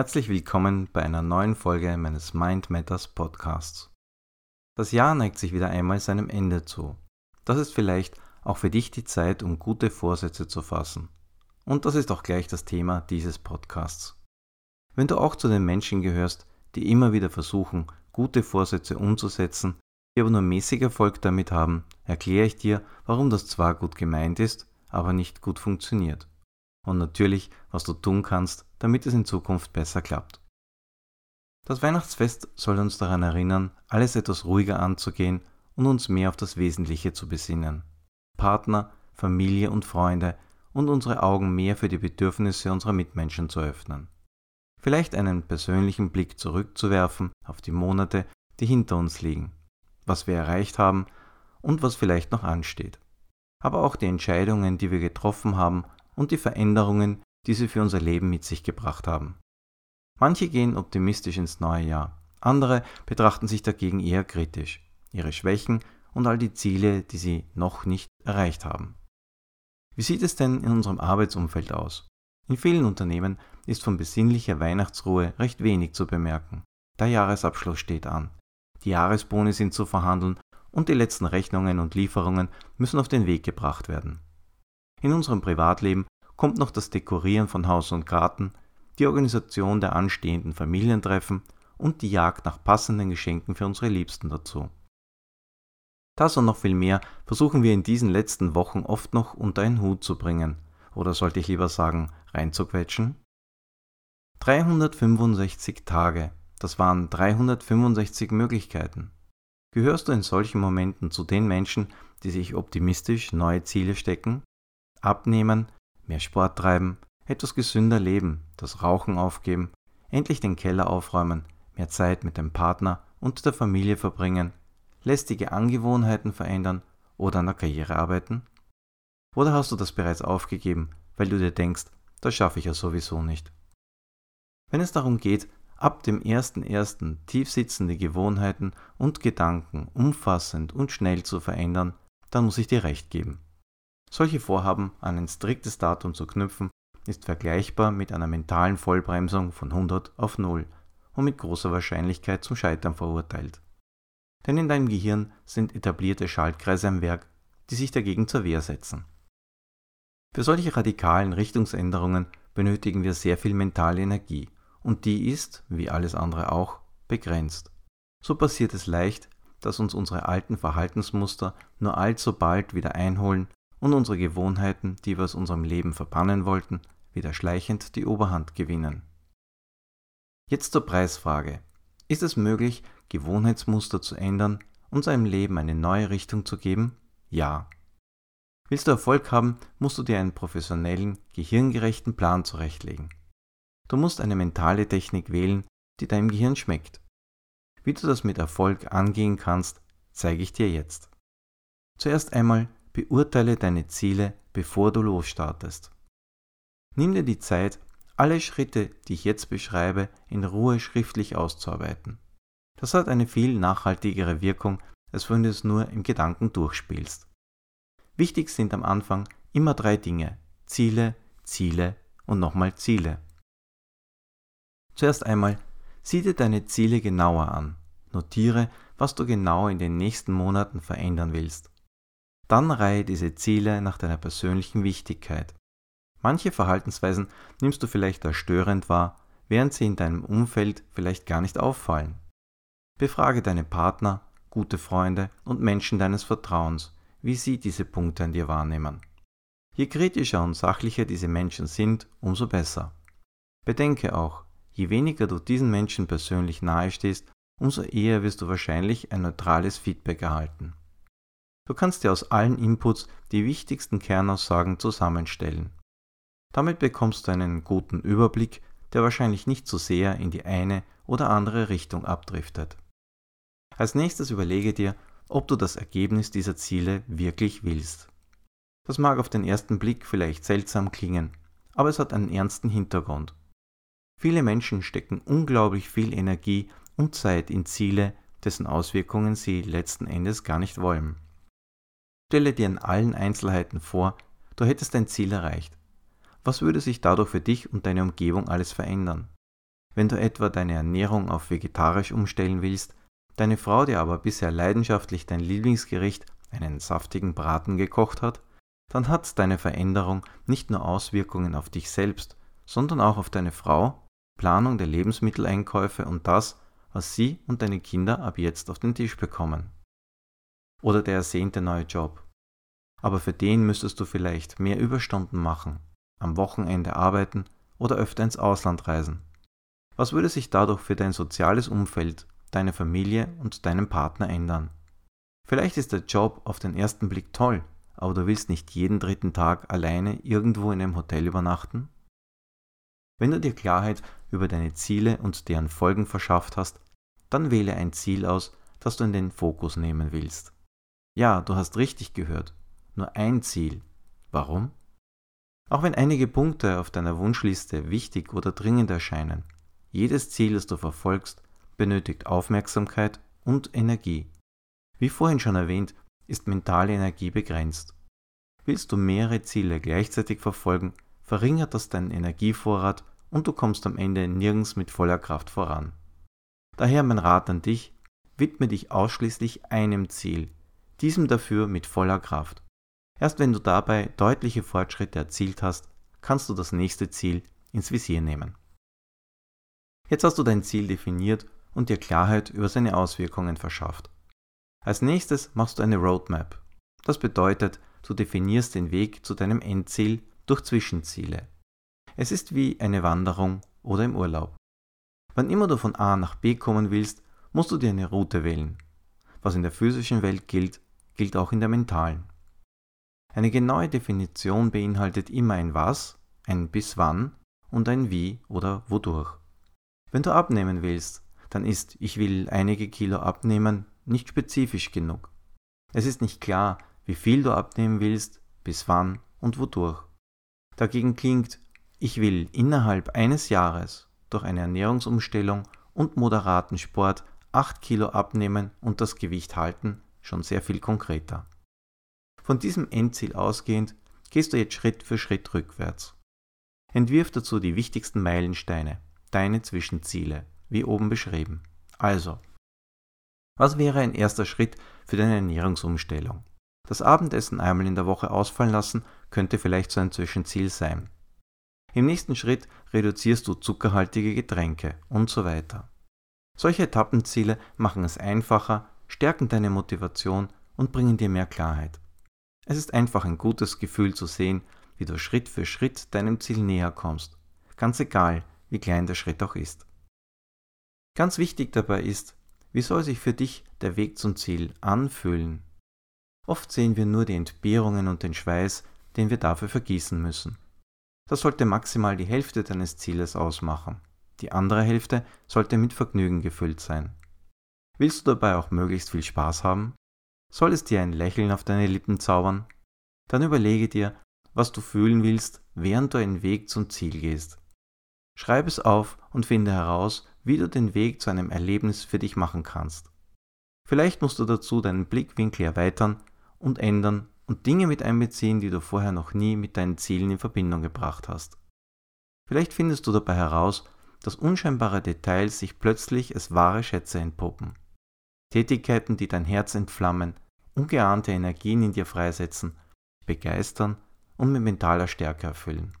Herzlich willkommen bei einer neuen Folge meines Mind Matters Podcasts. Das Jahr neigt sich wieder einmal seinem Ende zu. Das ist vielleicht auch für dich die Zeit, um gute Vorsätze zu fassen. Und das ist auch gleich das Thema dieses Podcasts. Wenn du auch zu den Menschen gehörst, die immer wieder versuchen, gute Vorsätze umzusetzen, die aber nur mäßig Erfolg damit haben, erkläre ich dir, warum das zwar gut gemeint ist, aber nicht gut funktioniert und natürlich, was du tun kannst, damit es in Zukunft besser klappt. Das Weihnachtsfest soll uns daran erinnern, alles etwas ruhiger anzugehen und uns mehr auf das Wesentliche zu besinnen. Partner, Familie und Freunde und unsere Augen mehr für die Bedürfnisse unserer Mitmenschen zu öffnen. Vielleicht einen persönlichen Blick zurückzuwerfen auf die Monate, die hinter uns liegen, was wir erreicht haben und was vielleicht noch ansteht. Aber auch die Entscheidungen, die wir getroffen haben und die Veränderungen, die sie für unser Leben mit sich gebracht haben. Manche gehen optimistisch ins neue Jahr, andere betrachten sich dagegen eher kritisch, ihre Schwächen und all die Ziele, die sie noch nicht erreicht haben. Wie sieht es denn in unserem Arbeitsumfeld aus? In vielen Unternehmen ist von besinnlicher Weihnachtsruhe recht wenig zu bemerken. Der Jahresabschluss steht an. Die Jahresboni sind zu verhandeln und die letzten Rechnungen und Lieferungen müssen auf den Weg gebracht werden. In unserem Privatleben kommt noch das Dekorieren von Haus und Garten, die Organisation der anstehenden Familientreffen und die Jagd nach passenden Geschenken für unsere Liebsten dazu. Das und noch viel mehr versuchen wir in diesen letzten Wochen oft noch unter einen Hut zu bringen, oder sollte ich lieber sagen, reinzuquetschen? 365 Tage, das waren 365 Möglichkeiten. Gehörst du in solchen Momenten zu den Menschen, die sich optimistisch neue Ziele stecken? Abnehmen, mehr Sport treiben, etwas gesünder leben, das Rauchen aufgeben, endlich den Keller aufräumen, mehr Zeit mit dem Partner und der Familie verbringen, lästige Angewohnheiten verändern oder an der Karriere arbeiten? Oder hast du das bereits aufgegeben, weil du dir denkst, das schaffe ich ja sowieso nicht? Wenn es darum geht, ab dem ersten ersten tiefsitzende Gewohnheiten und Gedanken umfassend und schnell zu verändern, dann muss ich dir recht geben. Solche Vorhaben an ein striktes Datum zu knüpfen, ist vergleichbar mit einer mentalen Vollbremsung von 100 auf 0 und mit großer Wahrscheinlichkeit zum Scheitern verurteilt. Denn in deinem Gehirn sind etablierte Schaltkreise am Werk, die sich dagegen zur Wehr setzen. Für solche radikalen Richtungsänderungen benötigen wir sehr viel mentale Energie und die ist, wie alles andere auch, begrenzt. So passiert es leicht, dass uns unsere alten Verhaltensmuster nur allzu bald wieder einholen und unsere Gewohnheiten, die wir aus unserem Leben verbannen wollten, wieder schleichend die Oberhand gewinnen. Jetzt zur Preisfrage. Ist es möglich, Gewohnheitsmuster zu ändern und seinem Leben eine neue Richtung zu geben? Ja. Willst du Erfolg haben, musst du dir einen professionellen, gehirngerechten Plan zurechtlegen. Du musst eine mentale Technik wählen, die deinem Gehirn schmeckt. Wie du das mit Erfolg angehen kannst, zeige ich dir jetzt. Zuerst einmal beurteile deine Ziele, bevor du losstartest. Nimm dir die Zeit, alle Schritte, die ich jetzt beschreibe, in Ruhe schriftlich auszuarbeiten. Das hat eine viel nachhaltigere Wirkung, als wenn du es nur im Gedanken durchspielst. Wichtig sind am Anfang immer drei Dinge. Ziele, Ziele und nochmal Ziele. Zuerst einmal, sieh dir deine Ziele genauer an. Notiere, was du genau in den nächsten Monaten verändern willst. Dann reihe diese Ziele nach deiner persönlichen Wichtigkeit. Manche Verhaltensweisen nimmst du vielleicht als störend wahr, während sie in deinem Umfeld vielleicht gar nicht auffallen. Befrage deine Partner, gute Freunde und Menschen deines Vertrauens, wie sie diese Punkte an dir wahrnehmen. Je kritischer und sachlicher diese Menschen sind, umso besser. Bedenke auch, je weniger du diesen Menschen persönlich nahestehst, umso eher wirst du wahrscheinlich ein neutrales Feedback erhalten. Du kannst dir aus allen Inputs die wichtigsten Kernaussagen zusammenstellen. Damit bekommst du einen guten Überblick, der wahrscheinlich nicht zu so sehr in die eine oder andere Richtung abdriftet. Als nächstes überlege dir, ob du das Ergebnis dieser Ziele wirklich willst. Das mag auf den ersten Blick vielleicht seltsam klingen, aber es hat einen ernsten Hintergrund. Viele Menschen stecken unglaublich viel Energie und Zeit in Ziele, dessen Auswirkungen sie letzten Endes gar nicht wollen. Stelle dir in allen Einzelheiten vor, du hättest dein Ziel erreicht. Was würde sich dadurch für dich und deine Umgebung alles verändern? Wenn du etwa deine Ernährung auf vegetarisch umstellen willst, deine Frau dir aber bisher leidenschaftlich dein Lieblingsgericht, einen saftigen Braten gekocht hat, dann hat deine Veränderung nicht nur Auswirkungen auf dich selbst, sondern auch auf deine Frau, Planung der Lebensmitteleinkäufe und das, was sie und deine Kinder ab jetzt auf den Tisch bekommen. Oder der ersehnte neue Job. Aber für den müsstest du vielleicht mehr Überstunden machen, am Wochenende arbeiten oder öfter ins Ausland reisen. Was würde sich dadurch für dein soziales Umfeld, deine Familie und deinen Partner ändern? Vielleicht ist der Job auf den ersten Blick toll, aber du willst nicht jeden dritten Tag alleine irgendwo in einem Hotel übernachten? Wenn du dir Klarheit über deine Ziele und deren Folgen verschafft hast, dann wähle ein Ziel aus, das du in den Fokus nehmen willst. Ja, du hast richtig gehört. Nur ein Ziel. Warum? Auch wenn einige Punkte auf deiner Wunschliste wichtig oder dringend erscheinen, jedes Ziel, das du verfolgst, benötigt Aufmerksamkeit und Energie. Wie vorhin schon erwähnt, ist mentale Energie begrenzt. Willst du mehrere Ziele gleichzeitig verfolgen, verringert das deinen Energievorrat und du kommst am Ende nirgends mit voller Kraft voran. Daher mein Rat an dich, widme dich ausschließlich einem Ziel, diesem dafür mit voller Kraft. Erst wenn du dabei deutliche Fortschritte erzielt hast, kannst du das nächste Ziel ins Visier nehmen. Jetzt hast du dein Ziel definiert und dir Klarheit über seine Auswirkungen verschafft. Als nächstes machst du eine Roadmap. Das bedeutet, du definierst den Weg zu deinem Endziel durch Zwischenziele. Es ist wie eine Wanderung oder im Urlaub. Wann immer du von A nach B kommen willst, musst du dir eine Route wählen. Was in der physischen Welt gilt, gilt auch in der mentalen. Eine genaue Definition beinhaltet immer ein Was, ein Bis wann und ein Wie oder Wodurch. Wenn du abnehmen willst, dann ist ich will einige Kilo abnehmen nicht spezifisch genug. Es ist nicht klar, wie viel du abnehmen willst, bis wann und wodurch. Dagegen klingt ich will innerhalb eines Jahres durch eine Ernährungsumstellung und moderaten Sport 8 Kilo abnehmen und das Gewicht halten schon sehr viel konkreter. Von diesem Endziel ausgehend gehst du jetzt Schritt für Schritt rückwärts. Entwirf dazu die wichtigsten Meilensteine, deine Zwischenziele, wie oben beschrieben. Also, was wäre ein erster Schritt für deine Ernährungsumstellung? Das Abendessen einmal in der Woche ausfallen lassen könnte vielleicht so ein Zwischenziel sein. Im nächsten Schritt reduzierst du zuckerhaltige Getränke und so weiter. Solche Etappenziele machen es einfacher, stärken deine Motivation und bringen dir mehr Klarheit. Es ist einfach ein gutes Gefühl zu sehen, wie du Schritt für Schritt deinem Ziel näher kommst, ganz egal, wie klein der Schritt auch ist. Ganz wichtig dabei ist, wie soll sich für dich der Weg zum Ziel anfühlen? Oft sehen wir nur die Entbehrungen und den Schweiß, den wir dafür vergießen müssen. Das sollte maximal die Hälfte deines Zieles ausmachen. Die andere Hälfte sollte mit Vergnügen gefüllt sein. Willst du dabei auch möglichst viel Spaß haben? Soll es dir ein Lächeln auf deine Lippen zaubern? Dann überlege dir, was du fühlen willst, während du einen Weg zum Ziel gehst. Schreib es auf und finde heraus, wie du den Weg zu einem Erlebnis für dich machen kannst. Vielleicht musst du dazu deinen Blickwinkel erweitern und ändern und Dinge mit einbeziehen, die du vorher noch nie mit deinen Zielen in Verbindung gebracht hast. Vielleicht findest du dabei heraus, dass unscheinbare Details sich plötzlich als wahre Schätze entpuppen. Tätigkeiten, die dein Herz entflammen, ungeahnte Energien in dir freisetzen, begeistern und mit mentaler Stärke erfüllen.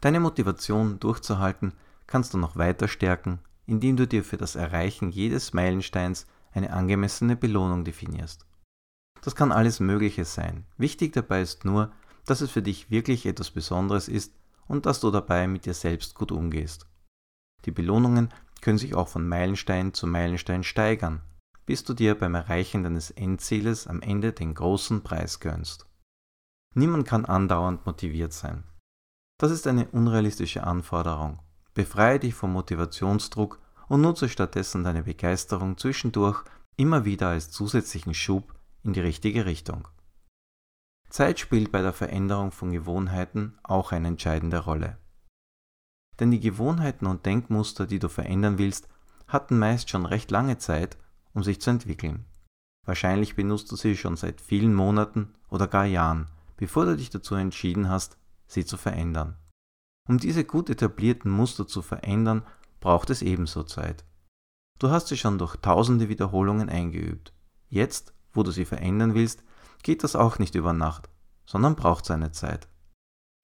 Deine Motivation durchzuhalten kannst du noch weiter stärken, indem du dir für das Erreichen jedes Meilensteins eine angemessene Belohnung definierst. Das kann alles Mögliche sein. Wichtig dabei ist nur, dass es für dich wirklich etwas Besonderes ist und dass du dabei mit dir selbst gut umgehst. Die Belohnungen können sich auch von Meilenstein zu Meilenstein steigern, bis du dir beim Erreichen deines Endzieles am Ende den großen Preis gönnst. Niemand kann andauernd motiviert sein. Das ist eine unrealistische Anforderung Befreie dich vom Motivationsdruck und nutze stattdessen deine Begeisterung zwischendurch immer wieder als zusätzlichen Schub in die richtige Richtung. Zeit spielt bei der Veränderung von Gewohnheiten auch eine entscheidende Rolle. Denn die Gewohnheiten und Denkmuster, die du verändern willst, hatten meist schon recht lange Zeit, um sich zu entwickeln. Wahrscheinlich benutzt du sie schon seit vielen Monaten oder gar Jahren, bevor du dich dazu entschieden hast, sie zu verändern. Um diese gut etablierten Muster zu verändern, braucht es ebenso Zeit. Du hast sie schon durch tausende Wiederholungen eingeübt. Jetzt, wo du sie verändern willst, geht das auch nicht über Nacht, sondern braucht seine Zeit.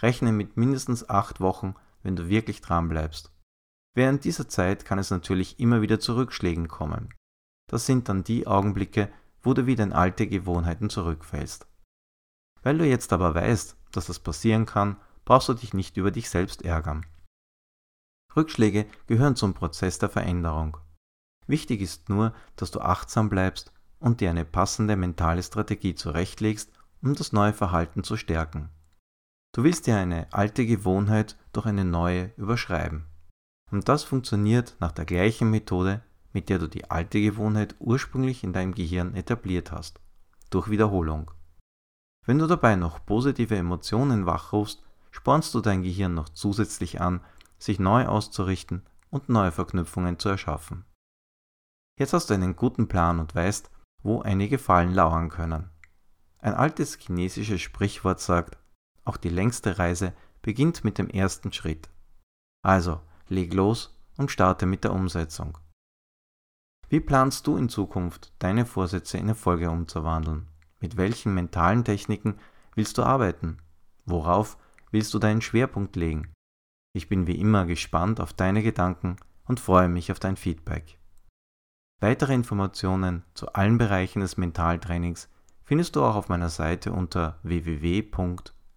Rechne mit mindestens acht Wochen, wenn du wirklich dran bleibst. Während dieser Zeit kann es natürlich immer wieder zu Rückschlägen kommen. Das sind dann die Augenblicke, wo du wieder in alte Gewohnheiten zurückfällst. Weil du jetzt aber weißt, dass das passieren kann, brauchst du dich nicht über dich selbst ärgern. Rückschläge gehören zum Prozess der Veränderung. Wichtig ist nur, dass du achtsam bleibst und dir eine passende mentale Strategie zurechtlegst, um das neue Verhalten zu stärken. Du willst dir eine alte Gewohnheit durch eine neue überschreiben. Und das funktioniert nach der gleichen Methode, mit der du die alte Gewohnheit ursprünglich in deinem Gehirn etabliert hast, durch Wiederholung. Wenn du dabei noch positive Emotionen wachrufst, spornst du dein Gehirn noch zusätzlich an, sich neu auszurichten und neue Verknüpfungen zu erschaffen. Jetzt hast du einen guten Plan und weißt, wo einige Fallen lauern können. Ein altes chinesisches Sprichwort sagt, auch die längste Reise beginnt mit dem ersten Schritt. Also, leg los und starte mit der Umsetzung. Wie planst du in Zukunft, deine Vorsätze in Erfolge umzuwandeln? Mit welchen mentalen Techniken willst du arbeiten? Worauf willst du deinen Schwerpunkt legen? Ich bin wie immer gespannt auf deine Gedanken und freue mich auf dein Feedback. Weitere Informationen zu allen Bereichen des Mentaltrainings findest du auch auf meiner Seite unter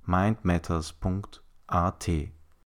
www.mindmatters.at.